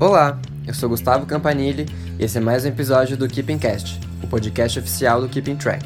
Olá, eu sou Gustavo Campanile e esse é mais um episódio do Keeping Cast, o podcast oficial do Keeping Track.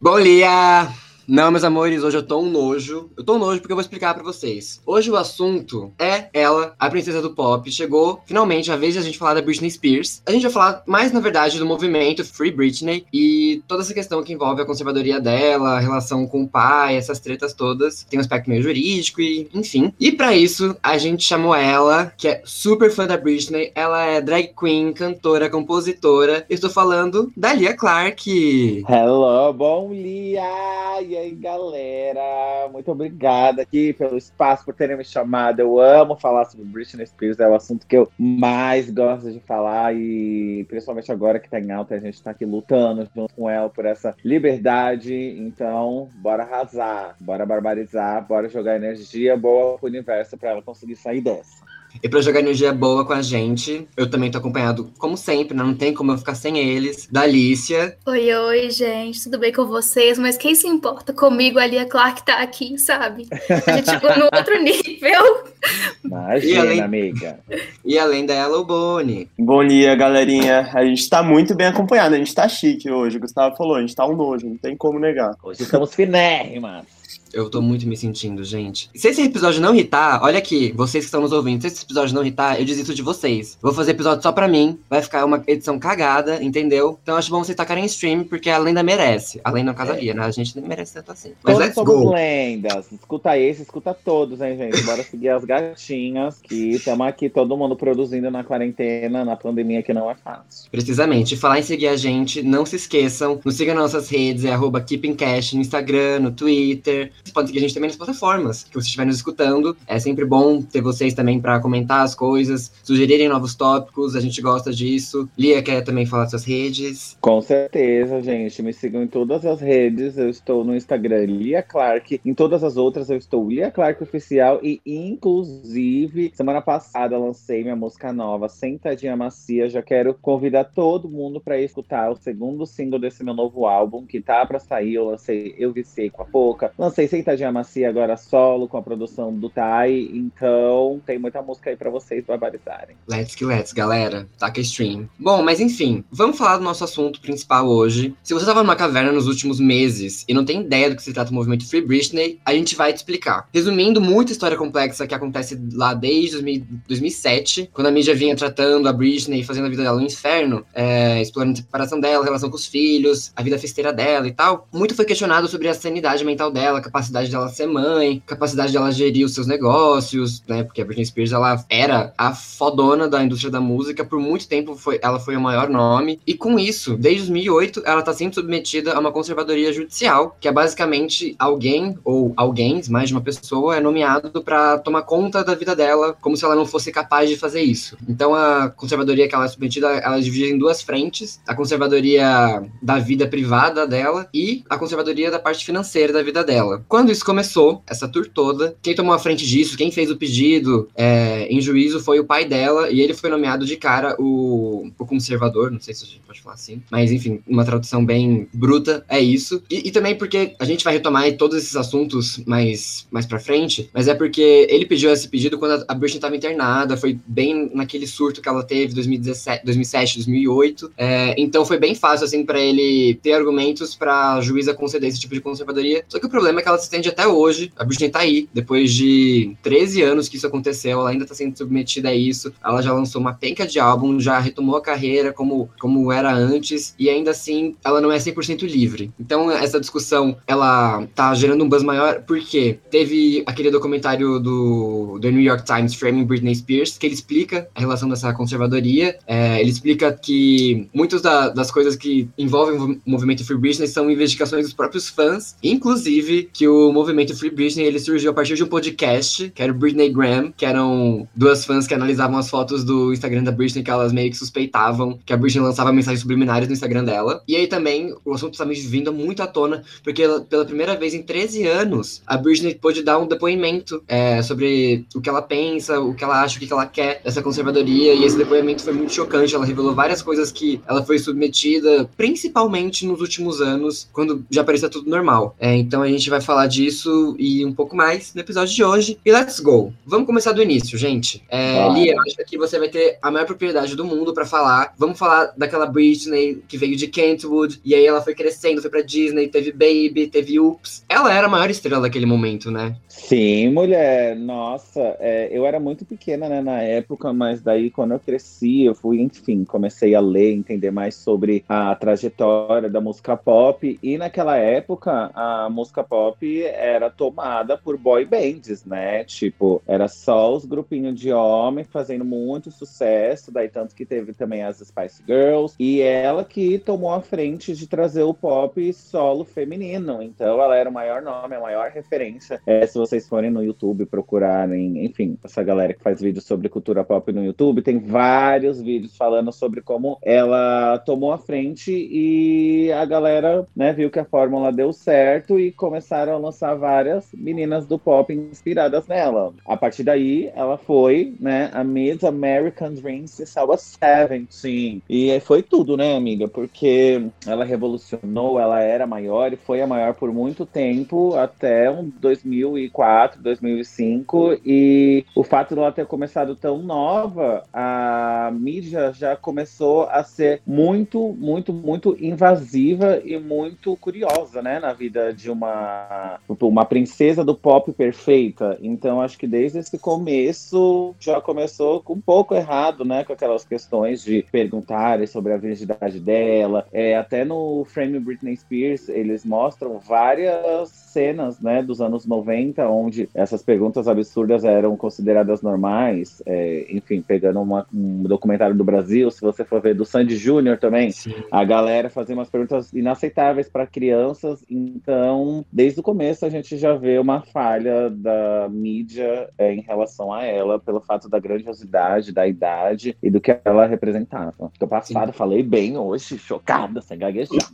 Bom dia! Não, meus amores, hoje eu tô um nojo. Eu tô um nojo porque eu vou explicar para vocês. Hoje o assunto é ela, a princesa do pop. Chegou finalmente a vez de a gente falar da Britney Spears. A gente vai falar mais, na verdade, do movimento Free Britney e toda essa questão que envolve a conservadoria dela, a relação com o pai, essas tretas todas. Tem um aspecto meio jurídico e, enfim. E para isso, a gente chamou ela, que é super fã da Britney. Ela é drag queen, cantora, compositora. estou falando da Lia Clark. Hello, bom Lia! Aí, galera? Muito obrigada aqui pelo espaço, por terem me chamado. Eu amo falar sobre Britney Spears, é o assunto que eu mais gosto de falar e principalmente agora que tá em alta, a gente tá aqui lutando junto com ela por essa liberdade. Então, bora arrasar, bora barbarizar, bora jogar energia boa pro universo para ela conseguir sair dessa. E pra jogar energia boa com a gente, eu também tô acompanhado, como sempre, né? não tem como eu ficar sem eles, da Alicia. Oi, oi, gente, tudo bem com vocês? Mas quem se importa comigo ali, é claro que tá aqui, sabe? A gente chegou no outro nível. Imagina, e além... amiga. E além dela, o Boni. Bom dia, galerinha. A gente tá muito bem acompanhado, a gente tá chique hoje. O Gustavo falou, a gente tá um nojo, não tem como negar. Hoje estamos finérrimas. Eu tô muito me sentindo, gente. Se esse episódio não irritar, olha aqui, vocês que estão nos ouvindo, se esse episódio não irritar, eu desisto de vocês. Vou fazer episódio só pra mim, vai ficar uma edição cagada, entendeu? Então acho bom vocês tacarem stream, porque a lenda merece. A lenda não casaria, é. né? A gente nem merece tanto assim. Mas todos let's somos go. lendas. Escuta esse, escuta todos, hein, gente? Bora seguir as gatinhas, que estamos aqui todo mundo produzindo na quarentena, na pandemia, que não é fácil. Precisamente. Falar em seguir a gente, não se esqueçam, nos sigam nas nossas redes, é arroba KeepingCash no Instagram, no Twitter, vocês podem seguir a gente também nas plataformas que você estiver nos escutando. É sempre bom ter vocês também para comentar as coisas, sugerirem novos tópicos, a gente gosta disso. Lia quer também falar suas redes. Com certeza, gente. Me sigam em todas as redes. Eu estou no Instagram Lia Clark. Em todas as outras eu estou Lia Clark Oficial. E, inclusive, semana passada lancei minha música nova, Sentadinha Macia. Já quero convidar todo mundo para escutar o segundo single desse meu novo álbum, que tá para sair. Eu lancei Eu Vicei com a Pouca. Sentadinha Macia agora solo com a produção do Tai. Então tem muita música aí para vocês barbarizarem. Let's que let's, galera. Taca stream. Bom, mas enfim, vamos falar do nosso assunto principal hoje. Se você tava numa caverna nos últimos meses e não tem ideia do que se trata o movimento Free Britney, a gente vai te explicar. Resumindo, muita história complexa que acontece lá desde 2007, quando a mídia vinha tratando a Britney, fazendo a vida dela um inferno, é, explorando a separação dela, a relação com os filhos, a vida festeira dela e tal. Muito foi questionado sobre a sanidade mental dela, a capacidade dela ser mãe, capacidade dela gerir os seus negócios, né? Porque a Britney Spears, ela era a fodona da indústria da música, por muito tempo foi, ela foi o maior nome. E com isso, desde 2008, ela tá sempre submetida a uma conservadoria judicial, que é basicamente alguém, ou alguém, mais de uma pessoa, é nomeado para tomar conta da vida dela, como se ela não fosse capaz de fazer isso. Então a conservadoria que ela é submetida, ela é dividida em duas frentes: a conservadoria da vida privada dela e a conservadoria da parte financeira da vida dela. Quando isso começou, essa tour toda, quem tomou a frente disso, quem fez o pedido é, em juízo foi o pai dela, e ele foi nomeado de cara o, o conservador, não sei se a gente pode falar assim, mas enfim, uma tradução bem bruta, é isso. E, e também porque a gente vai retomar todos esses assuntos mais, mais pra frente, mas é porque ele pediu esse pedido quando a Britney estava internada, foi bem naquele surto que ela teve 2017, 2007, 2008, é, então foi bem fácil, assim, para ele ter argumentos pra juíza conceder esse tipo de conservadoria, só que o problema é que ela se estende até hoje. A Britney tá aí, depois de 13 anos que isso aconteceu, ela ainda tá sendo submetida a isso. Ela já lançou uma penca de álbum, já retomou a carreira como, como era antes, e ainda assim ela não é 100% livre. Então essa discussão, ela tá gerando um buzz maior, porque teve aquele documentário do, do New York Times, Framing Britney Spears, que ele explica a relação dessa conservadoria. É, ele explica que muitas da, das coisas que envolvem o movimento Free Britney são investigações dos próprios fãs, inclusive que o movimento Free Britney ele surgiu a partir de um podcast, que era o Britney Graham, que eram duas fãs que analisavam as fotos do Instagram da Britney, que elas meio que suspeitavam que a Britney lançava mensagens subliminares no Instagram dela. E aí também o assunto está me vindo muito à tona, porque pela primeira vez em 13 anos, a Britney pôde dar um depoimento é, sobre o que ela pensa, o que ela acha, o que ela quer dessa conservadoria, e esse depoimento foi muito chocante. Ela revelou várias coisas que ela foi submetida, principalmente nos últimos anos, quando já parecia tudo normal. É, então a gente vai falar disso e um pouco mais no episódio de hoje. E let's go! Vamos começar do início, gente. É. Lia, eu acho que você vai ter a maior propriedade do mundo pra falar. Vamos falar daquela Britney que veio de Kentwood, e aí ela foi crescendo, foi pra Disney, teve Baby, teve Oops. Ela era a maior estrela daquele momento, né? Sim, mulher. Nossa, é, eu era muito pequena né, na época, mas daí quando eu cresci, eu fui, enfim, comecei a ler, entender mais sobre a trajetória da música pop. E naquela época, a música pop era tomada por boy bands, né? Tipo, era só os grupinhos de homens fazendo muito sucesso, daí tanto que teve também as Spice Girls. E ela que tomou a frente de trazer o pop solo feminino. Então ela era o maior nome, a maior referência. É, se vocês forem no YouTube procurarem, enfim, essa galera que faz vídeos sobre cultura pop no YouTube, tem vários vídeos falando sobre como ela tomou a frente e a galera, né, viu que a fórmula deu certo e começaram a lançar várias meninas do pop inspiradas nela. A partir daí, ela foi, né, a Miss American Dream since I was 17. E foi tudo, né, amiga? Porque ela revolucionou, ela era maior e foi a maior por muito tempo, até um 2004, 2005. E o fato dela ter começado tão nova, a mídia já começou a ser muito, muito, muito invasiva e muito curiosa, né, na vida de uma, uma princesa do pop perfeita. Então, acho que desde esse começo já começou com um pouco errado, né, com aquelas questões de perguntarem sobre a virgindade dela. É, até no Frame Britney Spears, eles mostram várias cenas, né, dos anos 90, onde essas perguntas absurdas eram consideradas normais. É, enfim, pegando uma- um documentário do Brasil, se você for ver do Sandy Júnior também, Sim. a galera fazia umas perguntas inaceitáveis para crianças. Então, desde o começo, a gente já vê uma falha da mídia é, em relação a ela, pelo fato da grandiosidade, da idade e do que ela representava. Tô passado, falei bem hoje, chocada, sem gaguejar.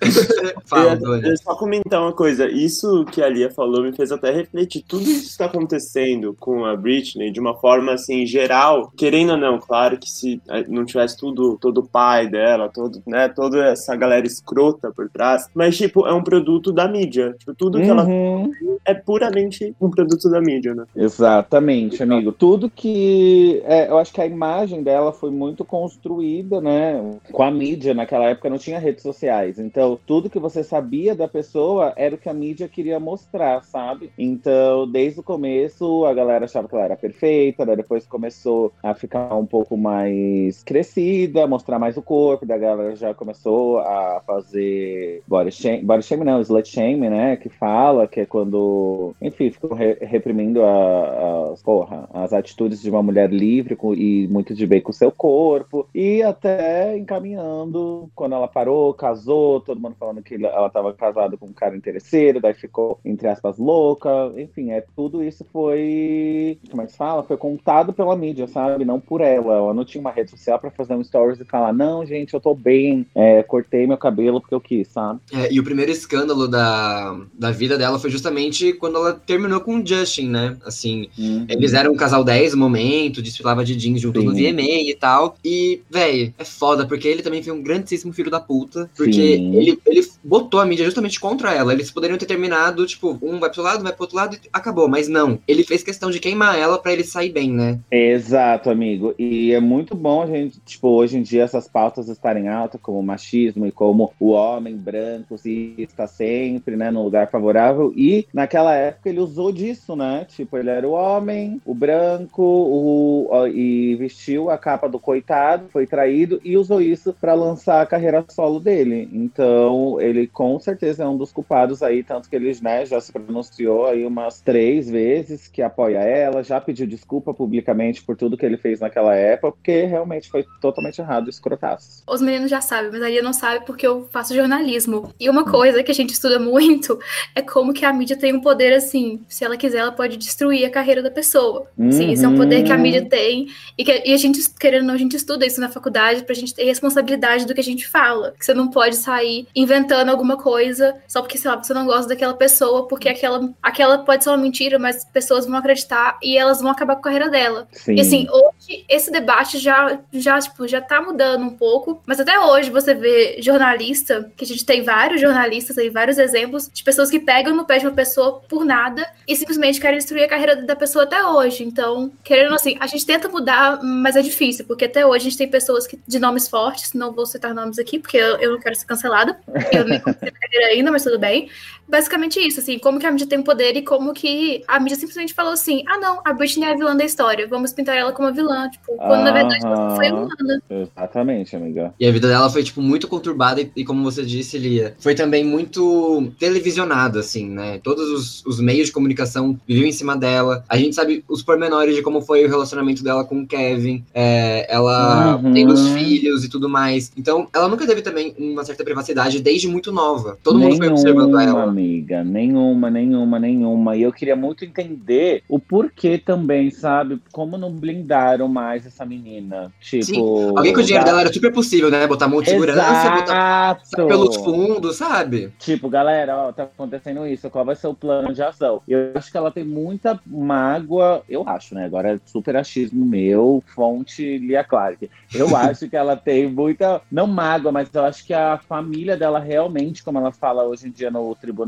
Fala, eu, eu só comentar uma coisa. Isso que a Lia falou me fez até refletir. Tudo isso que está acontecendo com a Britney, de uma forma assim, geral, querendo ou não, claro que se não tivesse tudo, todo o pai dela, todo, né, toda essa galera escrota por trás, mas, tipo, é um produto da mídia. Tipo, tudo que ela Uhum. é puramente um produto da mídia, né? Exatamente, amigo. Tudo que. é, eu acho que a imagem dela foi muito construída, né? Com a mídia. Naquela época não tinha redes sociais. Então, tudo que você sabia da pessoa era o que a mídia queria mostrar, sabe? Então, desde o começo, a galera achava que ela era perfeita, daí depois começou a ficar um pouco mais crescida, mostrar mais o corpo, da galera já começou a fazer body shame, body shame não, slut shame, né? Que fala que é quando, enfim, ficam re- reprimindo a- as, porra, as atitudes de uma mulher livre com- e muito de bem com o seu corpo, e até encaminhando quando ela parou, casou, todo mundo falando que ela estava casada com um cara interesseiro, daí ficou, entre aspas, louca, enfim, é tudo isso foi, como é que se fala? Foi contado pela mídia, sabe? Não por ela. Ela não tinha uma rede social pra fazer um stories e falar, não, gente, eu tô bem, é, cortei meu cabelo porque eu quis, sabe? É, e o primeiro escândalo da, da vida dela foi justamente quando ela terminou com o Justin, né? Assim, eles eram um casal 10 no momento, desfilava de jeans junto Sim. no VMA e tal. E, véi, é foda, porque ele também foi um grandíssimo filho da puta. Porque Sim. ele, ele botou a mídia justamente contra ela. Eles poderiam ter terminado, tipo, um vai pro lado, vai pro outro lado e acabou. Mas não. Ele fez questão de queimar ela pra ele sair bem, né? Exato, amigo. E é muito bom a gente, tipo, hoje em dia essas pautas estarem altas, como o machismo e como o homem branco se está sempre, né, no lugar favorável. E naquela época ele usou disso, né? Tipo, ele era o homem, o branco, o, ó, e vestiu a capa do coitado, foi traído e usou isso para lançar a carreira solo dele. Então, ele com certeza é um dos culpados aí, tanto que ele, né, já se pronunciou aí umas três vezes que apoia ela, já pediu desculpa publicamente por tudo que ele fez naquela época, porque realmente foi totalmente errado, escrotaço. Os meninos já sabem, mas a Lia não sabe porque eu faço jornalismo. E uma coisa que a gente estuda muito é como que a mídia tem um poder assim, se ela quiser, ela pode destruir a carreira da pessoa. Sim, isso é um poder que a Uhum. mídia tem e, que, e a gente, querendo ou não, a gente estuda isso na faculdade pra gente ter responsabilidade do que a gente fala. Que você não pode sair sair inventando alguma coisa só porque, sei lá, você não gosta daquela pessoa, porque aquela, aquela pode ser uma mentira, mas pessoas vão acreditar e elas vão acabar com a carreira dela. Sim. E assim, hoje esse debate já, já, tipo, já tá mudando um pouco, mas até hoje você vê jornalista, que a gente tem vários jornalistas aí, vários exemplos de pessoas que pegam no pé de uma pessoa por nada e simplesmente querem destruir a carreira da pessoa até hoje. Então, querendo assim, a gente tenta mudar, mas é difícil, porque até hoje a gente tem pessoas que, de nomes fortes, não vou citar nomes aqui, porque eu, eu não quero ser cancelada. Eu nem comecei a carreira ainda, mas tudo bem. Basicamente isso, assim, como que a mídia tem poder e como que a mídia simplesmente falou assim: ah, não, a Britney é a vilã da história, vamos pintar ela como a vilã. Tipo, quando na verdade ela foi humana. Exatamente, amiga. E a vida dela foi, tipo, muito conturbada e, e como você disse, Lia, foi também muito televisionada, assim, né? Todos os, os meios de comunicação viviam em cima dela. A gente sabe os pormenores de como foi o relacionamento dela com o Kevin, é, ela Uhum. tendo os filhos e tudo mais. Então, ela nunca teve também uma certa privacidade desde muito nova. Todo mundo foi observando ela. Amiga. Nenhuma, nenhuma, nenhuma. E eu queria muito entender o porquê também, sabe? Como não blindaram mais essa menina. Tipo. Sim, Alguém com o dinheiro dela era super possível, né? Botar mão de segurança, botar pelos fundos, sabe? Tipo, galera, ó, tá acontecendo isso, qual vai ser o plano de ação? Eu acho que ela tem muita mágoa, eu acho, né? Agora é super achismo meu, fonte Lia Clark. Eu acho que ela tem muita, não mágoa, mas eu acho que a família dela realmente, como ela fala hoje em dia no tribunal,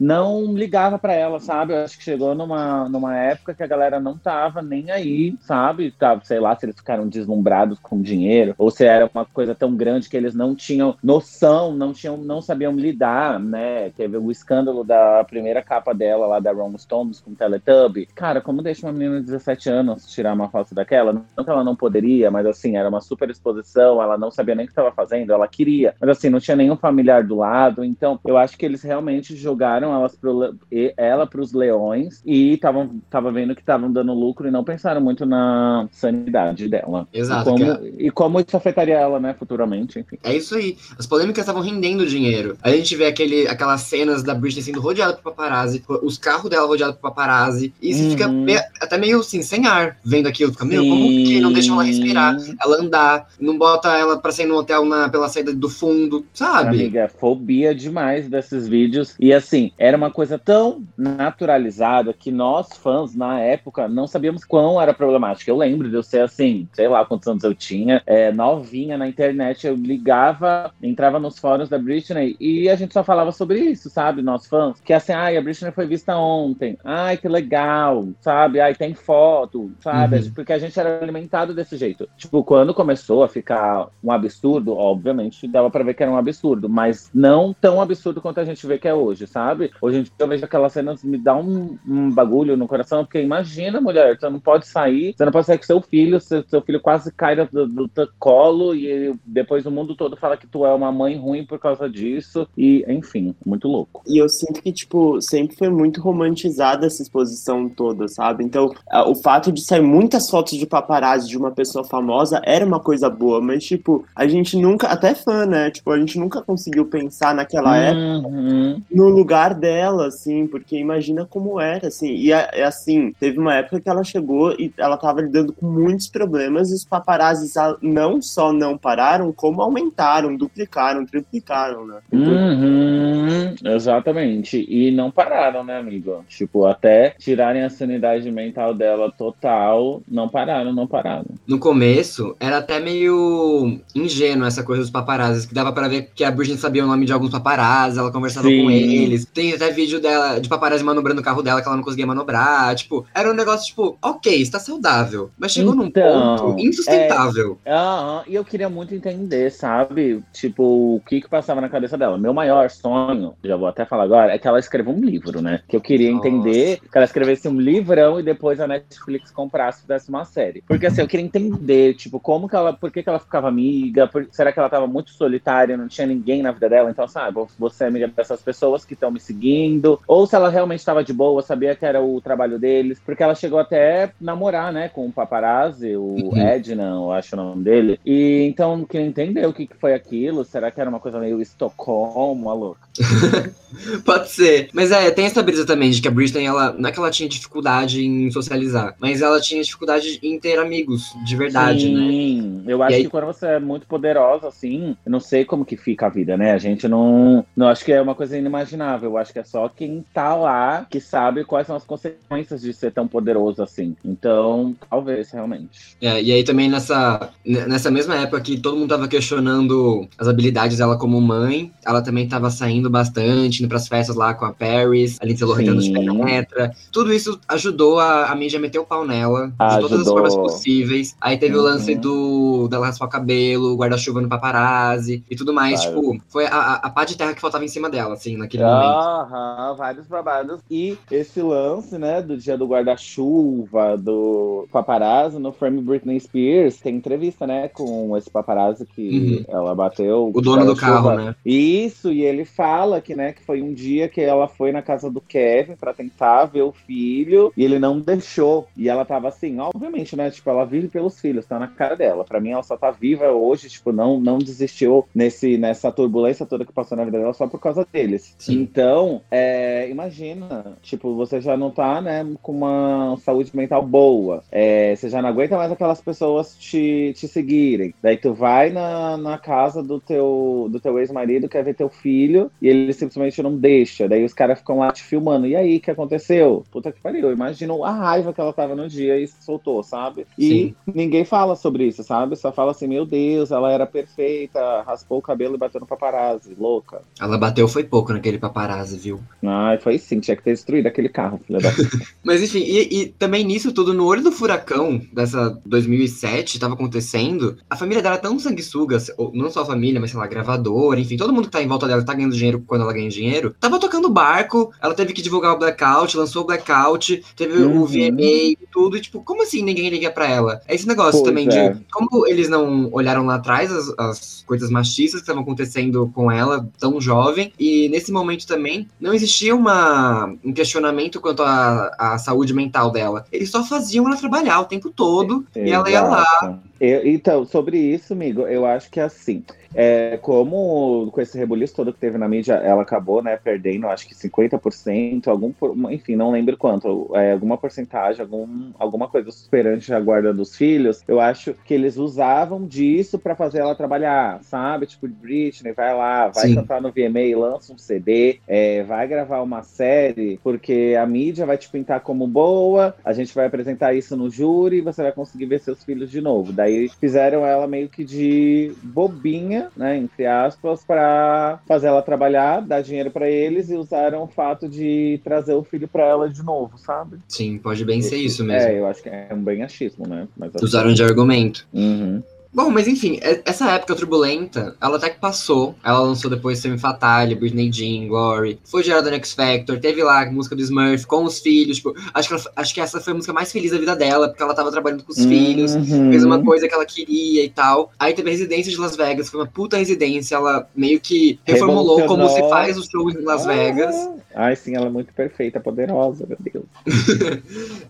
não ligava pra ela, sabe? Eu acho que chegou numa, numa época que a galera não tava nem aí, sabe? Tava, sei lá, se eles ficaram deslumbrados com dinheiro, ou se era uma coisa tão grande que eles não tinham noção, não tinham, não sabiam lidar, né? Teve o escândalo da primeira capa dela lá da Rolling Stones com o Teletubby. Cara, como deixa uma menina de 17 anos tirar uma foto daquela? Não que ela não poderia, mas assim, era uma super exposição, ela não sabia nem o que estava fazendo, ela queria, mas assim, não tinha nenhum familiar do lado, então eu acho que eles realmente jogaram elas pro, ela pros leões e estavam tava vendo que estavam dando lucro e não pensaram muito na sanidade dela. Exato, E como, cara. e como isso afetaria ela, né, futuramente, enfim. É isso aí. As polêmicas estavam rendendo dinheiro. A gente vê aquele, aquelas cenas da Britney sendo rodeada por paparazzi, os carros dela rodeados por paparazzi, e você fica Uhum. meio- até meio assim, sem ar, vendo aquilo. Fica, meu, como que não deixam ela respirar? Sim. Ela andar, não bota ela pra sair no hotel na, pela saída do fundo, sabe? Amiga, é fobia demais desses vídeos. E assim, era uma coisa tão naturalizada que nós, fãs, na época, não sabíamos quão era problemática. Eu lembro de eu ser assim, sei lá quantos anos eu tinha, é, novinha na internet, eu ligava, entrava nos fóruns da Britney e a gente só falava sobre isso, sabe? Nós fãs. Que assim, ai, a Britney foi vista ontem. Ai, que legal, sabe? Ai, tem foto, sabe? Uhum. Porque a gente era alimentado desse jeito. Tipo, quando começou a ficar um absurdo, obviamente dava pra ver que era um absurdo, mas não tão absurdo quanto a gente vê que é hoje, sabe? Hoje em dia eu vejo aquelas cenas, me dá um, um bagulho no coração, porque imagina, mulher, você não pode sair, você não pode sair com seu filho, seu, seu filho quase cai do, do colo e depois o mundo todo fala que tu é uma mãe ruim por causa disso, e enfim, muito louco. E eu sinto que, tipo, sempre foi muito romantizada essa exposição toda, sabe? Então, o fato de sair muitas fotos de paparazzi de uma pessoa famosa era uma coisa boa, mas, tipo, a gente nunca, até fã, né? Tipo, a gente nunca conseguiu pensar naquela época Uhum. No lugar dela, assim, porque imagina como era, assim. E é assim, teve uma época que ela chegou e ela tava lidando com muitos problemas e os paparazzis não só não pararam, como aumentaram, duplicaram, triplicaram, né? Então, Uhum, exatamente. E não pararam, né, amigo? Tipo, até tirarem a sanidade mental dela total, não pararam, não pararam. No começo, era até meio ingênuo essa coisa dos paparazzis, que dava pra ver que a Britney sabia o nome de alguns paparazzis, ela conversava Sim. com eles. Tem até vídeo dela, de paparazzi manobrando o carro dela, que ela não conseguia manobrar. Tipo, era um negócio, tipo, ok, está saudável. Mas chegou num Então, ponto insustentável. Aham, e eu queria muito entender, sabe? Tipo, o que que passava na cabeça dela. Meu maior sonho, já vou até falar agora, é que ela escreva um livro, né? Que eu queria Nossa. entender que ela escrevesse um livrão e depois a Netflix comprasse e fizesse uma série. Porque assim, eu queria entender, tipo, como que ela, por que que ela ficava amiga? Por- será que ela tava muito solitária, não tinha ninguém na vida dela? Então, sabe, você é amiga dessas pessoas, pessoas que estão me seguindo, ou se ela realmente estava de boa, sabia que era o trabalho deles, porque ela chegou até namorar, né, com o paparazzi, o Uhum. Edna, eu acho o nome dele. E então, queria entender o que, que foi aquilo. Será que era uma coisa meio Estocolmo, a louca? Pode ser. Mas é, tem essa brisa também de que a Britney, ela, não é que ela tinha dificuldade em socializar, mas ela tinha dificuldade em ter amigos de verdade, né? Sim, eu acho aí- que quando você é muito poderosa, assim, eu não sei como que fica a vida, né? A gente não. Não acho que é uma coisa inimaginável. Eu acho que é só quem tá lá que sabe quais são as consequências de ser tão poderoso assim. Então, talvez, realmente. É, e aí também nessa, nessa mesma época que todo mundo tava questionando as habilidades dela como mãe, ela também tava saindo bastante, indo pras festas lá com a Paris, a Lindsay Lohan de penetra. Tudo isso ajudou a, a mídia a meter o pau nela, de todas as Ajudou. formas possíveis. Aí teve o Uhum. lance do dela raspar o cabelo, o guarda-chuva no paparazzi e tudo mais. Claro. Tipo, foi a, a, a pá de terra que faltava em cima dela, assim, naquele momento. Aham, vários babados. E esse lance, né, do dia do guarda-chuva, do paparazzi no Frame Britney Spears, tem entrevista, né, com esse paparazzi que ela bateu. O dono do carro, né? Isso, e ele fala que, né, que foi um dia que ela foi na casa do Kevin pra tentar ver o filho e ele não deixou. E ela tava assim, obviamente, né, tipo, ela vive pelos filhos, tá na cara dela. Pra mim, ela só tá viva hoje, tipo, não, não desistiu nesse, nessa turbulência toda que passou na vida dela só por causa deles. Sim. Então, é, imagina, tipo, você já não tá, né, com uma saúde mental boa. É, você já não aguenta mais aquelas pessoas te, te seguirem. Daí tu vai na, na casa do teu, do teu ex-marido, quer ver teu filho, e ele simplesmente não deixa. Daí os caras ficam lá te filmando. E aí, o que aconteceu? Puta que pariu. Imagina a raiva que ela tava no dia e se soltou, sabe? E Sim. ninguém fala sobre isso, sabe? Só fala assim, meu Deus, ela era perfeita, raspou o cabelo e bateu no paparazzi, louca. Ela bateu foi pouco naquele paparazzi, viu? Ai, foi sim, tinha que ter destruído aquele carro, filha da. Mas enfim, e, e também nisso tudo, no olho do furacão dessa 2007, tava acontecendo, a família dela é tão sanguessuga, não só a família, mas sei lá, gravadora, enfim, todo mundo que tá em volta dela tá ganhando dinheiro quando ela ganha dinheiro, tava tocando barco, ela teve que divulgar o Blackout, lançou o Blackout, teve Uhum. o VMA e tudo, e tipo, como assim ninguém liga pra ela? É esse negócio Pois também é. de como eles não olharam lá atrás as, as coisas machistas que estavam acontecendo com ela, tão jovem, e nesse momento também não existia uma, um questionamento quanto à, à saúde mental dela. Eles só faziam ela trabalhar o tempo todo e ela ia lá. Exato. Eu- então, sobre isso, amigo, eu acho que é assim. É, como com esse rebuliço todo que teve na mídia, ela acabou, né, perdendo, acho que 50%, algum, enfim, não lembro quanto, é, alguma porcentagem, algum, alguma coisa superante a guarda dos filhos, eu acho que eles usavam disso pra fazer ela trabalhar, sabe? Tipo, Britney, vai lá, vai Sim. cantar no VMA, lança um CD, é, vai gravar uma série, porque a mídia vai te pintar como boa, a gente vai apresentar isso no júri e você vai conseguir ver seus filhos de novo. Daí fizeram ela meio que de bobinha, né, entre aspas, pra fazer ela trabalhar, dar dinheiro pra eles e usaram o fato de trazer o filho pra ela de novo, sabe? Sim, pode bem ser isso mesmo. É, eu acho que é um bem achismo, né? Mas assim- Usaram de argumento. Uhum. Bom, mas enfim, é- essa época turbulenta, ela até que passou. Ela lançou depois Semi Fatale, Britney Jean, Glory. Foi gerada no X Factor. Teve lá a música do Smurf com os filhos. Tipo, acho, que ela- acho que essa foi a música mais feliz da vida dela, porque ela tava trabalhando com os filhos. Uhum. Fez uma coisa que ela queria e tal. Aí teve a residência de Las Vegas, foi uma puta residência. Ela meio que reformulou como se faz o show em Las Vegas. Ah, Ai, sim, ela é muito perfeita, poderosa, meu Deus.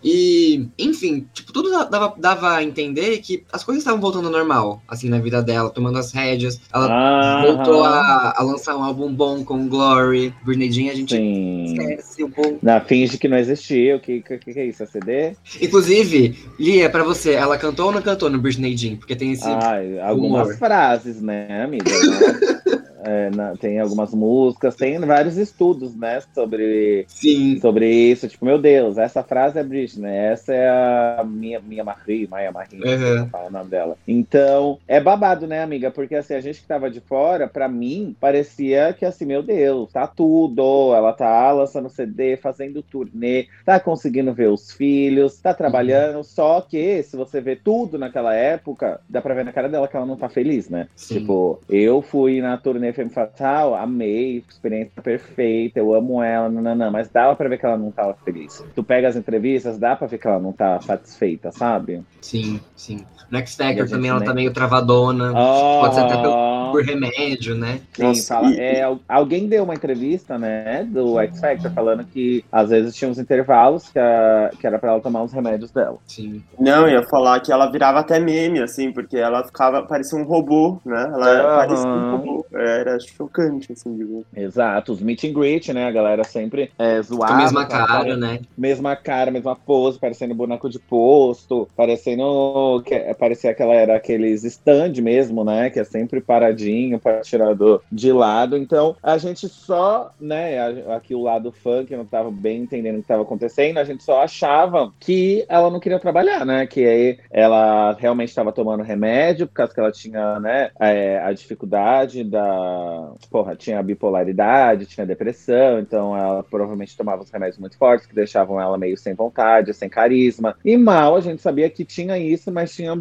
E, enfim, tipo, tudo dava, dava a entender que as coisas estavam voltando ao normal, assim, na vida dela, tomando as rédeas. Ela Ah, voltou a, a lançar um álbum bom com Glory. Britney Jean, a gente Sim. esquece um pouco. Na, finge que não existiu. O que, que, que é isso? É CD? Inclusive, Lia, pra você, ela cantou ou não cantou no Britney Jean? Porque tem esse. Ai, algumas humor. frases, né, amiga? Né? É, na- tem algumas músicas, tem vários estudos, né, sobre, Sim. sobre isso. Tipo, meu Deus, essa frase é Britney, essa é a minha, minha Marie, Maia Marie, Uhum. fala o nome dela. Então, é babado, né, amiga? Porque assim, a gente que tava de fora, pra mim, parecia que assim, meu Deus, tá tudo. Ela tá lançando CD, fazendo turnê, tá conseguindo ver os filhos, tá trabalhando. Só que, se você vê tudo naquela época, dá pra ver na cara dela que ela não tá feliz, né? Sim. Tipo, eu fui na turnê Femme Fatal, amei, experiência perfeita, eu amo ela, não, mas dava pra ver que ela não tava feliz. Tu pega as entrevistas, dá pra ver que ela não tá satisfeita, sabe? Sim, sim. No X Factor também ela tá meio travadona. Oh, pode ser até pelo, por remédio, né? Sim, fala, é, alguém deu uma entrevista, né, do X Factor, falando que às vezes tinha uns intervalos que, a, que era pra ela tomar os remédios dela. Sim. Não, ia falar que ela virava até meme, assim, porque ela ficava, parecia um robô, né? Ela uhum. parecia um robô. Era chocante, assim, digo. Exato, os meet and greet, né? A galera sempre é, zoava. Com a mesma cara, né? Mesma cara, mesma pose, parecendo boneco de posto, parecendo que parecia que ela era aqueles stand mesmo, né? Que é sempre paradinho para tirar do, de lado. Então, a gente só, né? Aqui o lado que não tava bem entendendo o que estava acontecendo, a gente só achava que ela não queria trabalhar, né? Que aí ela realmente estava tomando remédio, por causa que ela tinha, né, é, a dificuldade da. Porra, tinha bipolaridade, tinha depressão, então ela provavelmente tomava os remédios muito fortes, que deixavam ela meio sem vontade, sem carisma. E mal a gente sabia que tinha isso, mas tinha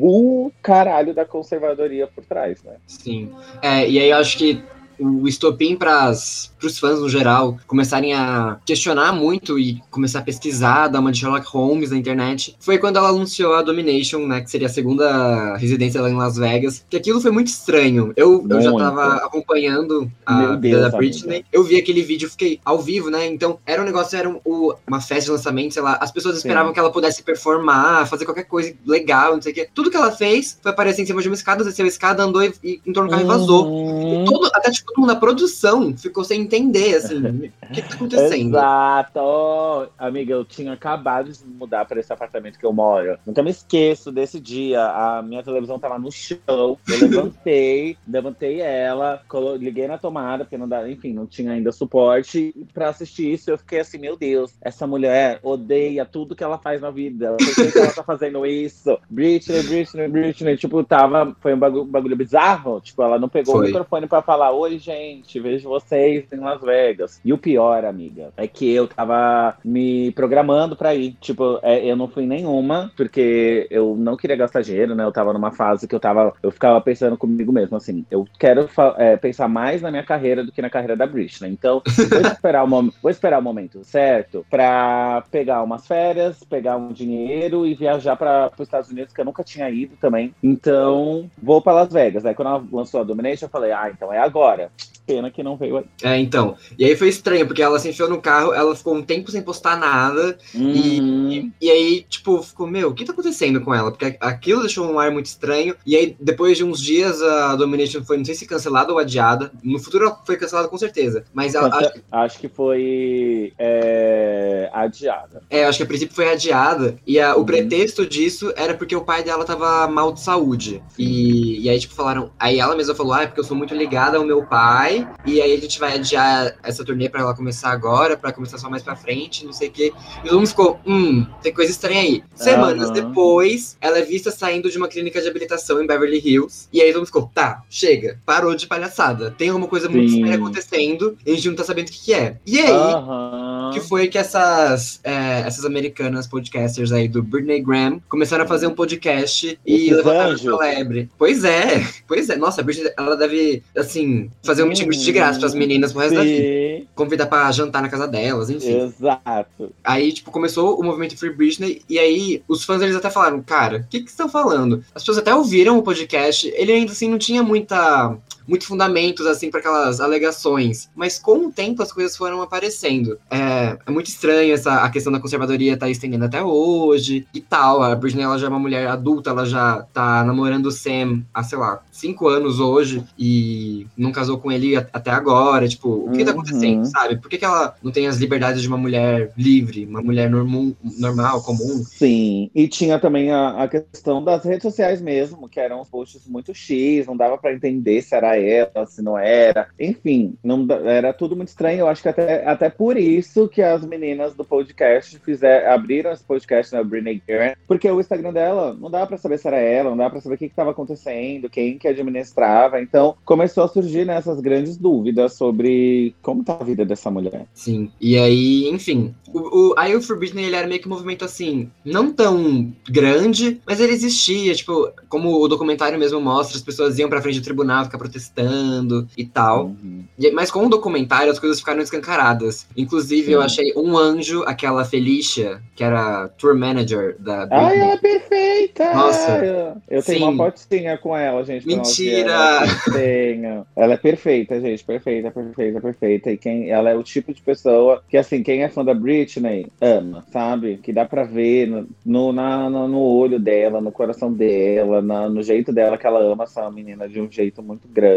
o caralho da conservadoria por trás, né? Sim. É, e aí eu acho que o estopim para os fãs no geral começarem a questionar muito e começar a pesquisar da uma de Sherlock Holmes na internet foi quando ela anunciou a Domination, né, que seria a segunda residência dela em Las Vegas, que aquilo foi muito estranho. Eu, eu já tava acompanhando a vida da Britney, amiga. eu vi aquele vídeo, fiquei ao vivo, né, então era um negócio, era um, uma festa de lançamento, sei lá, as pessoas esperavam Sim. que ela pudesse performar, fazer qualquer coisa legal, não sei o quê. Tudo que ela fez foi aparecer em cima de uma escada, desceu a escada, andou e, e entornou o carro uhum. e vazou. E todo, até tipo, todo mundo na produção ficou sem entender, assim, o que, tá acontecendo? Exato! Amiga, eu tinha acabado de mudar para esse apartamento que eu moro. Nunca me esqueço desse dia. A minha televisão tava no chão. Eu levantei, levantei ela, liguei na tomada, porque não dá, enfim, não tinha ainda suporte. para assistir isso, eu fiquei assim, meu Deus, essa mulher odeia tudo que ela faz na vida. Por que ela tá fazendo isso? Britney, Britney, Britney. Tipo, tava. Foi um bagulho, bagulho bizarro. Tipo, ela não pegou foi. o microfone para falar, oi, gente gente, vejo vocês em Las Vegas. E o pior, amiga, é que eu tava me programando pra ir. Tipo, é, eu não fui nenhuma, porque eu não queria gastar dinheiro, né? Eu tava numa fase que eu tava. Eu ficava pensando comigo mesmo, assim, eu quero é, pensar mais na minha carreira do que na carreira da Britney. Então, vou esperar, o vou esperar o momento certo pra pegar umas férias, pegar um dinheiro e viajar para os Estados Unidos, que eu nunca tinha ido também. Então, vou para Las Vegas. Aí quando ela lançou a Domination, eu falei, ah, então é agora. Yeah. Pena que não veio aí. É, então. E aí foi estranho, porque ela se enfiou no carro, ela ficou um tempo sem postar nada. Uhum. E, e aí, tipo, ficou, meu, o que tá acontecendo com ela? Porque aquilo deixou um ar muito estranho. E aí, depois de uns dias, a Domination foi, não sei se cancelada ou adiada. No futuro ela foi cancelada com certeza. Mas ela, acho, acho, que foi é, adiada. É, acho que a princípio foi adiada. E a, uhum. o pretexto disso era porque o pai dela tava mal de saúde. E, e aí, tipo, falaram. Aí ela mesma falou: ah, é porque eu sou muito ligada ao meu pai e aí a gente vai adiar essa turnê para ela começar agora, para começar só mais para frente, não sei o quê. E o mundo ficou, hum, tem coisa estranha aí. Semanas uhum. depois, ela é vista saindo de uma clínica de habilitação em Beverly Hills. E aí todo mundo ficou, tá, chega, parou de palhaçada. Tem alguma coisa muito estranha acontecendo e a gente não tá sabendo o que, que é. E aí, uhum. que foi que essas, é, essas americanas podcasters aí do Britney Graham começaram a fazer um podcast e levantaram o celebre. Pois é, pois é. Nossa, a Britney, ela deve, assim, fazer um de graça pras meninas pro resto Sim. da vida. Convidar pra jantar na casa delas, enfim. Exato. Aí, tipo, começou o movimento Free Britney, e aí os fãs eles até falaram, cara, o que que estão falando? As pessoas até ouviram o podcast, ele ainda assim não tinha muita muito fundamentos, assim, para aquelas alegações. Mas com o tempo as coisas foram aparecendo. É, é muito estranho essa, a questão da conservadoria tá estendendo até hoje e tal. A Britney, ela já é uma mulher adulta, ela já tá namorando o Sam há, sei lá, cinco anos hoje e não casou com ele até agora. Tipo, o que tá uhum. tá acontecendo, sabe? Por que, que ela não tem as liberdades de uma mulher livre, uma mulher normal, normal comum? Sim, e tinha também a, a questão das redes sociais mesmo, que eram os posts muito X, não dava para entender se era ela, se não era. Enfim, não, era tudo muito estranho. Eu acho que até, até por isso que as meninas do podcast fizer, abriram esse podcast na Britney Graham, porque o Instagram dela não dava para saber se era ela, não dava para saber o que estava acontecendo, quem que administrava. Então começou a surgir nessas né, grandes dúvidas sobre como tá a vida dessa mulher. Sim. E aí, enfim, o, o I Will For Britney ele era meio que um movimento assim, não tão grande, mas ele existia. Tipo, como o documentário mesmo mostra, as pessoas iam pra frente do tribunal ficar protestando conquistando e tal. Uhum. Mas com o documentário as coisas ficaram escancaradas. Inclusive, Sim. eu achei um anjo, aquela Felicia, que era tour manager da Ai, Britney. ela é perfeita! Nossa. Eu, tenho Sim. uma fotinha com ela, gente. Mentira! ela. Tenho. Ela é perfeita, gente. Perfeita, perfeita, perfeita. E quem, ela é o tipo de pessoa que, assim, quem é fã da Britney ama, sabe? Que dá pra ver no, no, na- no, no olho dela, no coração dela, na- no jeito dela que ela ama essa menina de um jeito muito grande,